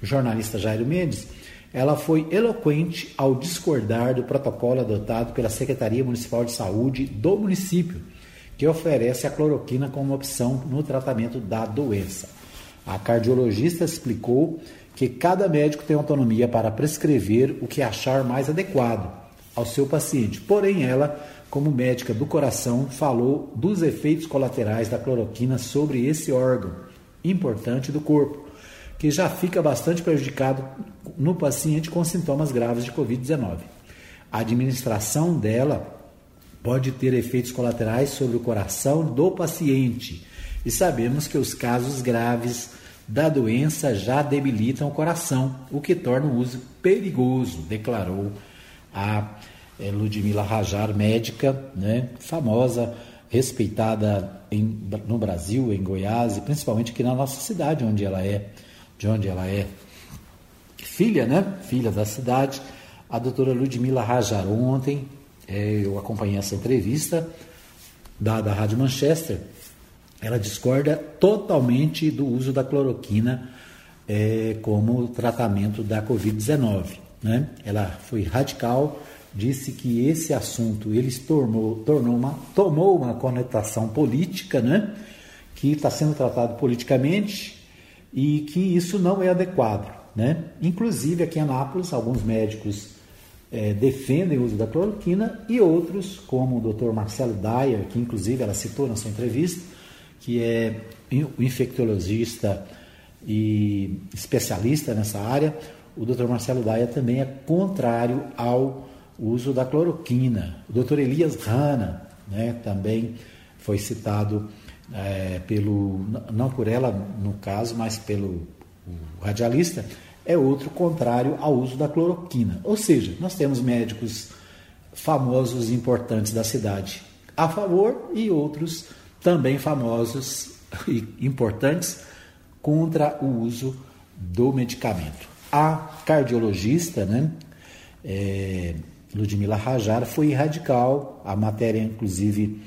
jornalista Jairo Mendes, ela foi eloquente ao discordar do protocolo adotado pela Secretaria Municipal de Saúde do município, que oferece a cloroquina como opção no tratamento da doença. A cardiologista explicou que cada médico tem autonomia para prescrever o que achar mais adequado ao seu paciente. Porém, ela, como médica do coração, falou dos efeitos colaterais da cloroquina sobre esse órgão importante do corpo, que já fica bastante prejudicado no paciente com sintomas graves de Covid-19. A administração dela pode ter efeitos colaterais sobre o coração do paciente. E sabemos que os casos graves da doença já debilitam o coração, o que torna o uso perigoso, declarou a eh, Ludmila Rajar, médica, né, famosa, respeitada em, no Brasil, em Goiás e principalmente aqui na nossa cidade, onde ela é, de onde ela é filha, né, filha da cidade, a doutora Ludmila Rajar. Ontem eu acompanhei essa entrevista da, da Rádio Manchester ela discorda totalmente do uso da cloroquina é, como tratamento da Covid-19. Né? Ela foi radical, disse que esse assunto ele tornou, tornou uma, tomou uma conotação política, né? que está sendo tratado politicamente e que isso não é adequado. né? Inclusive aqui em Anápolis, alguns médicos é, defendem o uso da cloroquina e outros, como o Dr. Marcelo Dyer, que inclusive ela citou na sua entrevista, que é infectologista e especialista nessa área, o Dr. Marcelo Dyer também é contrário ao uso da cloroquina. O Dr. Elias Rana, né, também foi citado é, pelo, não por ela no caso, mas pelo radialista, é outro contrário ao uso da cloroquina. Ou seja, nós temos médicos famosos e importantes da cidade a favor e outros também famosos e importantes contra o uso do medicamento. A cardiologista, né, é, Ludmila Rajar, foi radical, a matéria, inclusive,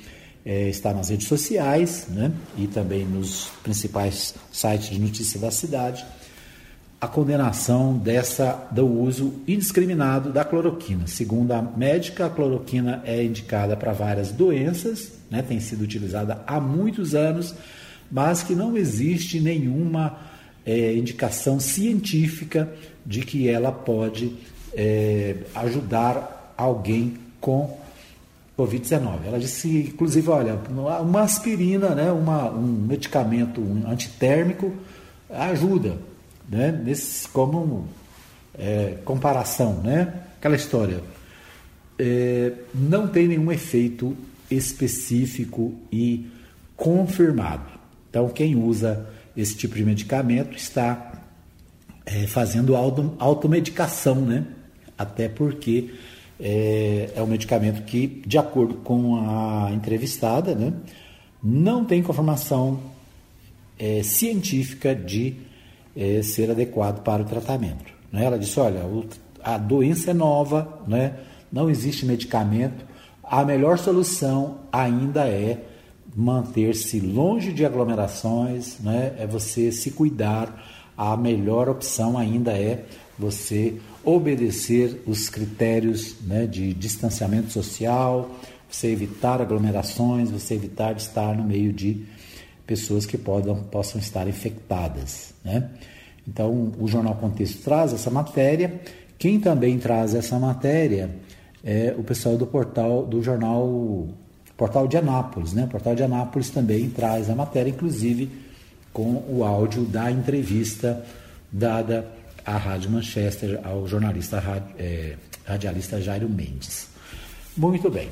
é, está nas redes sociais né, e também nos principais sites de notícia da cidade a condenação dessa do uso indiscriminado da cloroquina. Segundo a médica, a cloroquina é indicada para várias doenças, né, tem sido utilizada há muitos anos, mas que não existe nenhuma é, indicação científica de que ela pode é, ajudar alguém com Covid-19. Ela disse, inclusive, olha, uma aspirina, né, uma, um medicamento antitérmico ajuda, né? Nesse, como é, comparação, né? Aquela história. É, não tem nenhum efeito específico e confirmado. Então, quem usa esse tipo de medicamento está é, fazendo auto, automedicação, né? Até porque é, é um medicamento que, de acordo com a entrevistada, né, não tem confirmação é, científica de é, ser adequado para o tratamento. Né? Ela disse: olha, o, a doença é nova, né? não existe medicamento, a melhor solução ainda é manter-se longe de aglomerações, né? é você se cuidar. A melhor opção ainda é você obedecer os critérios né, de distanciamento social, você evitar aglomerações, você evitar estar no meio de pessoas que podam, possam estar infectadas. Né? Então, o Jornal Contexto traz essa matéria. Quem também traz essa matéria é o pessoal do portal do jornal Portal de Anápolis. Né? O Portal de Anápolis também traz a matéria, inclusive com o áudio da entrevista dada à Rádio Manchester ao jornalista é, radialista Jairo Mendes. Muito bem.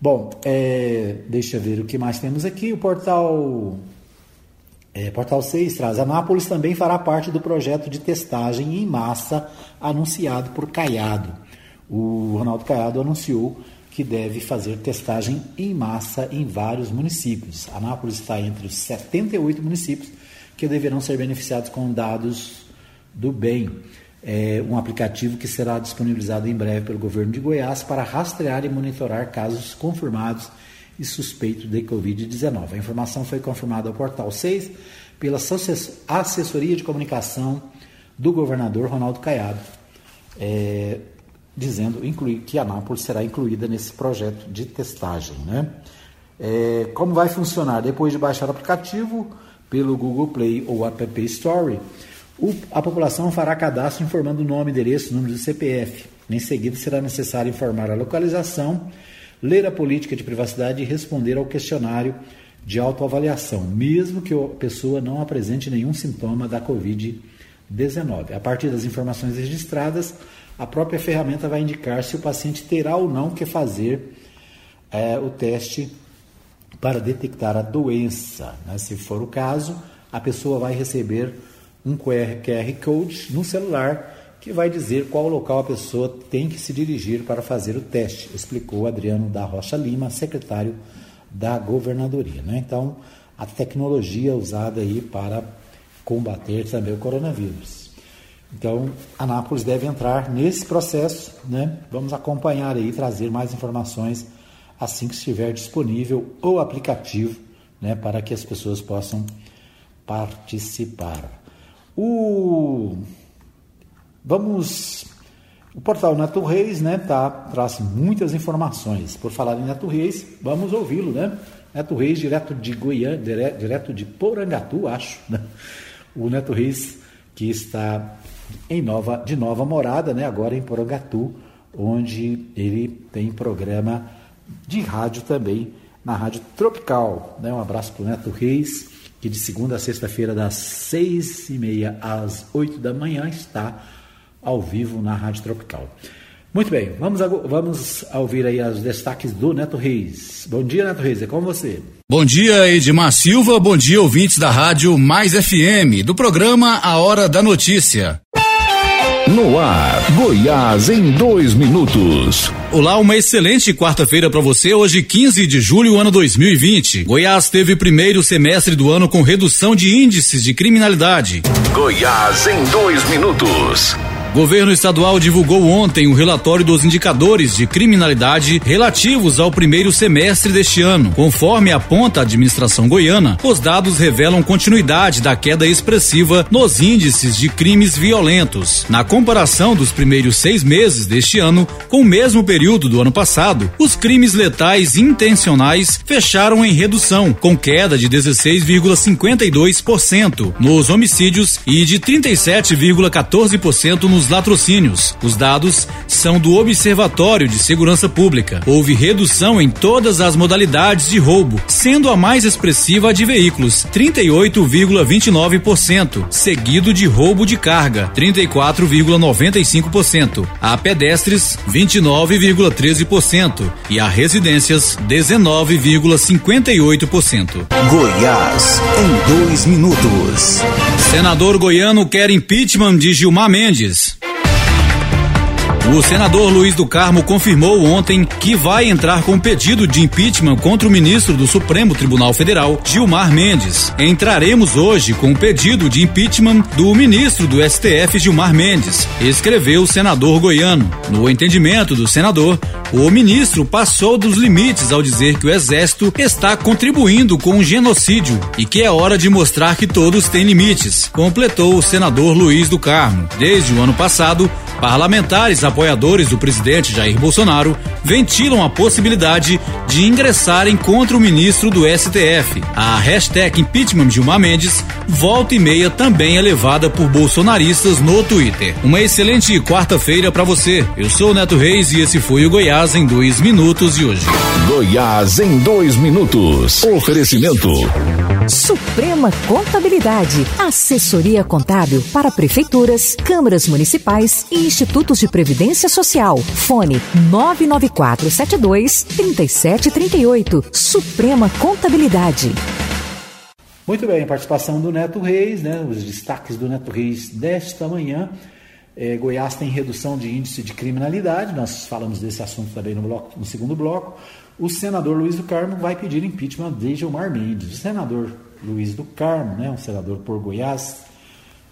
Bom, é, deixa eu ver o que mais temos aqui. O portal, é, portal 6 traz: Anápolis também fará parte do projeto de testagem em massa anunciado por Caiado. O Ronaldo Caiado anunciou que deve fazer testagem em massa em vários municípios. Anápolis está entre os 78 municípios que deverão ser beneficiados com dados do bem é, um aplicativo que será disponibilizado em breve pelo governo de Goiás para rastrear e monitorar casos confirmados e suspeitos de Covid-19. A informação foi confirmada ao Portal 6 pela assessoria de comunicação do governador Ronaldo Caiado, é, dizendo incluir, que Anápolis será incluída nesse projeto de testagem. Né? É, como vai funcionar? Depois de baixar o aplicativo pelo Google Play ou App Store, o, a população fará cadastro informando o nome, endereço, número do CPF. Em seguida, será necessário informar a localização, ler a política de privacidade e responder ao questionário de autoavaliação, mesmo que a pessoa não apresente nenhum sintoma da Covid-19. A partir das informações registradas, a própria ferramenta vai indicar se o paciente terá ou não que fazer é, o teste para detectar a doença. Né? Se for o caso, a pessoa vai receber um QR, QR Code no celular que vai dizer qual local a pessoa tem que se dirigir para fazer o teste, explicou Adriano da Rocha Lima, secretário da governadoria. Né? Então, a tecnologia usada aí para combater também o coronavírus. Então, Anápolis deve entrar nesse processo, né? Vamos acompanhar aí, trazer mais informações assim que estiver disponível o aplicativo, né, para que as pessoas possam participar. O vamos o portal Neto Reis, né, tá traz muitas informações. Por falar em Neto Reis, vamos ouvi-lo, né? Neto Reis direto de Goiânia, direto de Porangatu, acho, né? O Neto Reis que está em nova, de nova morada, né? agora em Porangatu, onde ele tem programa de rádio também, na Rádio Tropical. Né? Um abraço para o Neto Reis, que de segunda a sexta-feira, das seis e meia às oito da manhã, está ao vivo na Rádio Tropical. Muito bem, vamos, vamos ouvir aí os destaques do Neto Reis. Bom dia, Neto Reis, é com você. Bom dia, Edmar Silva, bom dia, ouvintes da Rádio Mais FM, do programa A Hora da Notícia. No ar, Goiás em dois minutos. Olá, uma excelente quarta-feira para você. Hoje, 15 de julho, ano 2020. Goiás teve primeiro semestre do ano com redução de índices de criminalidade. Goiás em dois minutos. Governo estadual divulgou ontem o relatório dos indicadores de criminalidade relativos ao primeiro semestre deste ano. Conforme aponta a administração goiana, os dados revelam continuidade da queda expressiva nos índices de crimes violentos. Na comparação dos primeiros seis meses deste ano com o mesmo período do ano passado, os crimes letais intencionais fecharam em redução, com queda de 16,52% nos homicídios e de 37,14% nos latrocínios. Os dados são do Observatório de Segurança Pública. Houve redução em todas as modalidades de roubo, sendo a mais expressiva a de veículos, 38,29%, seguido de roubo de carga, 34,95%, a pedestres, 29,13% e a residências, 19,58%. Goiás em dois minutos. Senador goiano quer impeachment de Gilmar Mendes. O senador Luiz do Carmo confirmou ontem que vai entrar com pedido de impeachment contra o ministro do Supremo Tribunal Federal, Gilmar Mendes. Entraremos hoje com o pedido de impeachment do ministro do STF, Gilmar Mendes, escreveu o senador goiano. No entendimento do senador, o ministro passou dos limites ao dizer que o exército está contribuindo com o genocídio e que é hora de mostrar que todos têm limites, completou o senador Luiz do Carmo. Desde o ano passado, parlamentares apoiadores do presidente Jair Bolsonaro ventilam a possibilidade de ingressarem contra o ministro do STF. A hashtag impeachment Gilmar Mendes volta e meia também é levada por bolsonaristas no Twitter. Uma excelente quarta-feira para você. Eu sou o Neto Reis e esse foi o Goiás em dois minutos de hoje. Goiás em dois minutos. Oferecimento. Suprema Contabilidade. Assessoria contábil para prefeituras, câmaras municipais e institutos de previdência social. Fone 99472 3738. Suprema Contabilidade. Muito bem, participação do Neto Reis, né? Os destaques do Neto Reis desta manhã. É, Goiás tem redução de índice de criminalidade, nós falamos desse assunto também no, bloco, no segundo bloco. O senador Luiz do Carmo vai pedir impeachment de Gilmar Mendes. O senador Luiz do Carmo, né, um senador por Goiás,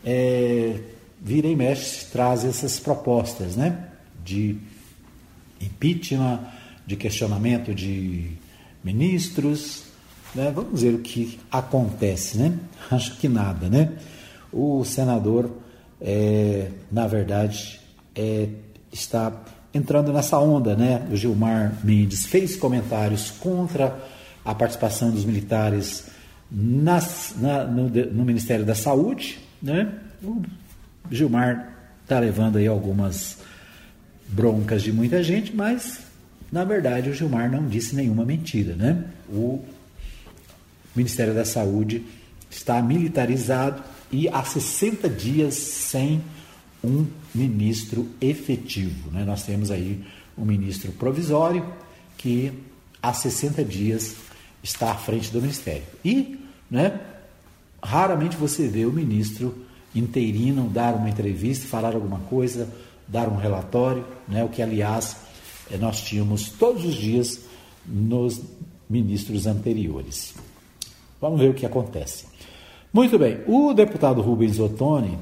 é, vira e mexe, traz essas propostas né, de impeachment, de questionamento de ministros. Né? Vamos ver o que acontece, né? Acho que nada, né? O senador é, na verdade, é, está entrando nessa onda, né? O Gilmar Mendes fez comentários contra a participação dos militares nas, na, no, no, Ministério da Saúde, né? Gilmar está levando aí algumas broncas de muita gente, mas na verdade o Gilmar não disse nenhuma mentira, né? O Ministério da Saúde está militarizado e há 60 dias sem um ministro efetivo. Né? Nós temos aí um ministro provisório que há 60 dias está à frente do ministério. E né, raramente você vê o ministro interino dar uma entrevista, falar alguma coisa, dar um relatório, né, o que aliás eh, nós tínhamos todos os dias nos ministros anteriores. Vamos ver o que acontece. Muito bem, o deputado Rubens Ottoni,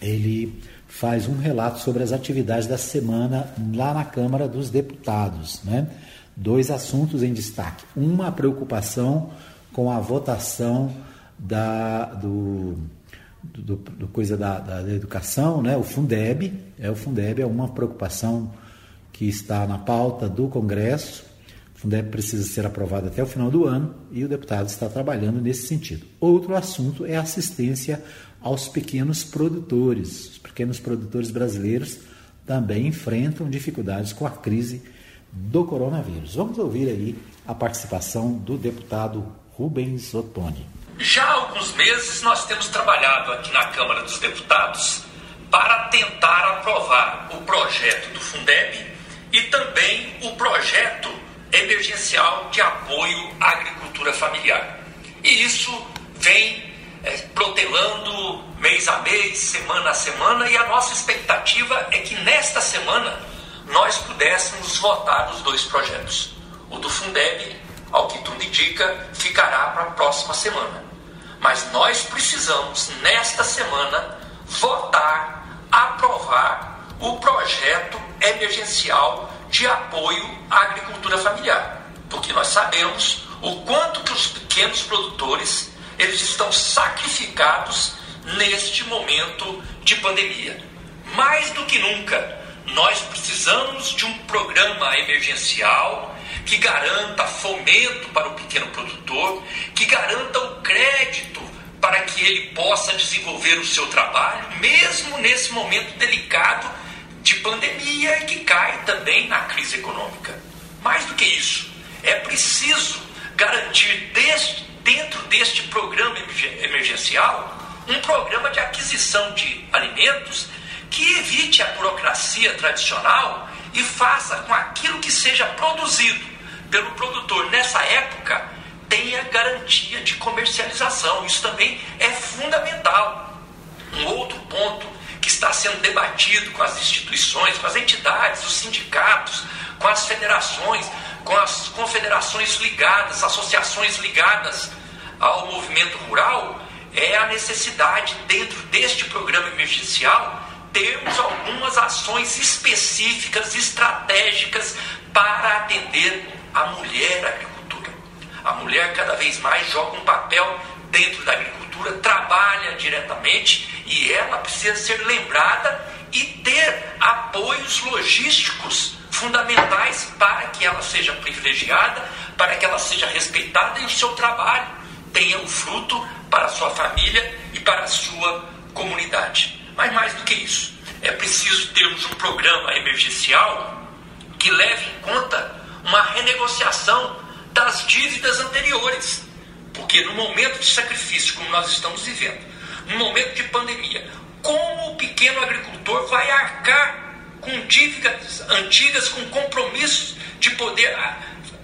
ele faz um relato sobre as atividades da semana lá na Câmara dos Deputados, né? Dois assuntos em destaque. Uma preocupação com a votação da, do, do, do coisa da, da, educação, né? O Fundeb, é o Fundeb é uma preocupação que está na pauta do Congresso. Fundeb precisa ser aprovado até o final do ano e o deputado está trabalhando nesse sentido. Outro assunto é assistência aos pequenos produtores. Os pequenos produtores brasileiros também enfrentam dificuldades com a crise do coronavírus. Vamos ouvir aí a participação do deputado Rubens Ottoni. Já há alguns meses nós temos trabalhado aqui na Câmara dos Deputados para tentar aprovar o projeto do Fundeb e também o projeto emergencial de apoio à agricultura familiar. E isso vem é, protelando mês a mês, semana a semana, e a nossa expectativa é que nesta semana nós pudéssemos votar os dois projetos. O do Fundeb, ao que tudo indica, ficará para a próxima semana. Mas nós precisamos, nesta semana, votar, aprovar o projeto emergencial de apoio à agricultura familiar. Porque nós sabemos o quanto que os pequenos produtores eles estão sacrificados neste momento de pandemia. Mais do que nunca, nós precisamos de um programa emergencial que garanta fomento para o pequeno produtor, que garanta o crédito para que ele possa desenvolver o seu trabalho, mesmo nesse momento delicado de pandemia e que cai também na crise econômica. Mais do que isso, é preciso garantir dentro deste programa emergencial um programa de aquisição de alimentos que evite a burocracia tradicional e faça com aquilo que seja produzido pelo produtor nessa época tenha garantia de comercialização. Isso também é fundamental. Um outro ponto que está sendo debatido com as instituições, com as entidades, os sindicatos, com as federações, com as confederações ligadas, associações ligadas ao movimento rural, é a necessidade, dentro deste programa emergencial, termos algumas ações específicas, estratégicas para atender a mulher agricultura. A mulher cada vez mais joga um papel dentro da agricultura, trabalha diretamente e ela precisa ser lembrada e ter apoios logísticos fundamentais para que ela seja privilegiada, para que ela seja respeitada e o seu trabalho tenha um fruto para a sua família e para a sua comunidade. Mas mais do que isso, é preciso termos um programa emergencial que leve em conta uma renegociação das dívidas anteriores. Porque no momento de sacrifício, como nós estamos vivendo, no momento de pandemia, como o pequeno agricultor vai arcar com dívidas antigas, com compromissos de poder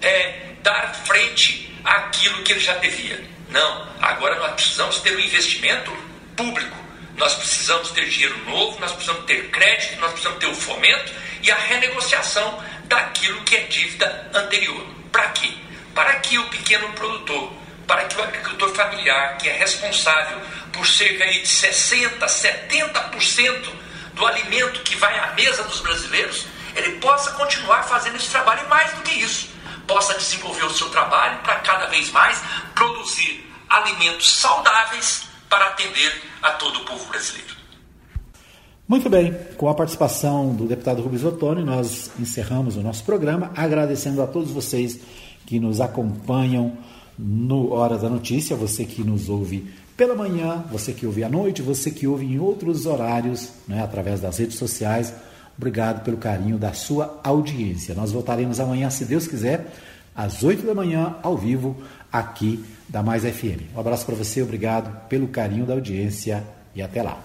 é, dar frente àquilo que ele já devia? Não, agora nós precisamos ter um investimento público, nós precisamos ter dinheiro novo, nós precisamos ter crédito, nós precisamos ter o fomento e a renegociação daquilo que é dívida anterior. Para quê? Para que o pequeno produtor, para que o agricultor familiar, que é responsável por cerca de 60%, 70% do alimento que vai à mesa dos brasileiros, ele possa continuar fazendo esse trabalho e mais do que isso, possa desenvolver o seu trabalho para cada vez mais produzir alimentos saudáveis para atender a todo o povo brasileiro. Muito bem, com a participação do deputado Rubens Ottoni, nós encerramos o nosso programa, agradecendo a todos vocês que nos acompanham no Hora da Notícia, você que nos ouve pela manhã, você que ouve à noite, você que ouve em outros horários, né, através das redes sociais. Obrigado pelo carinho da sua audiência. Nós voltaremos amanhã, se Deus quiser, às 8 da manhã, ao vivo, aqui da Mais FM. Um abraço para você, obrigado pelo carinho da audiência e até lá.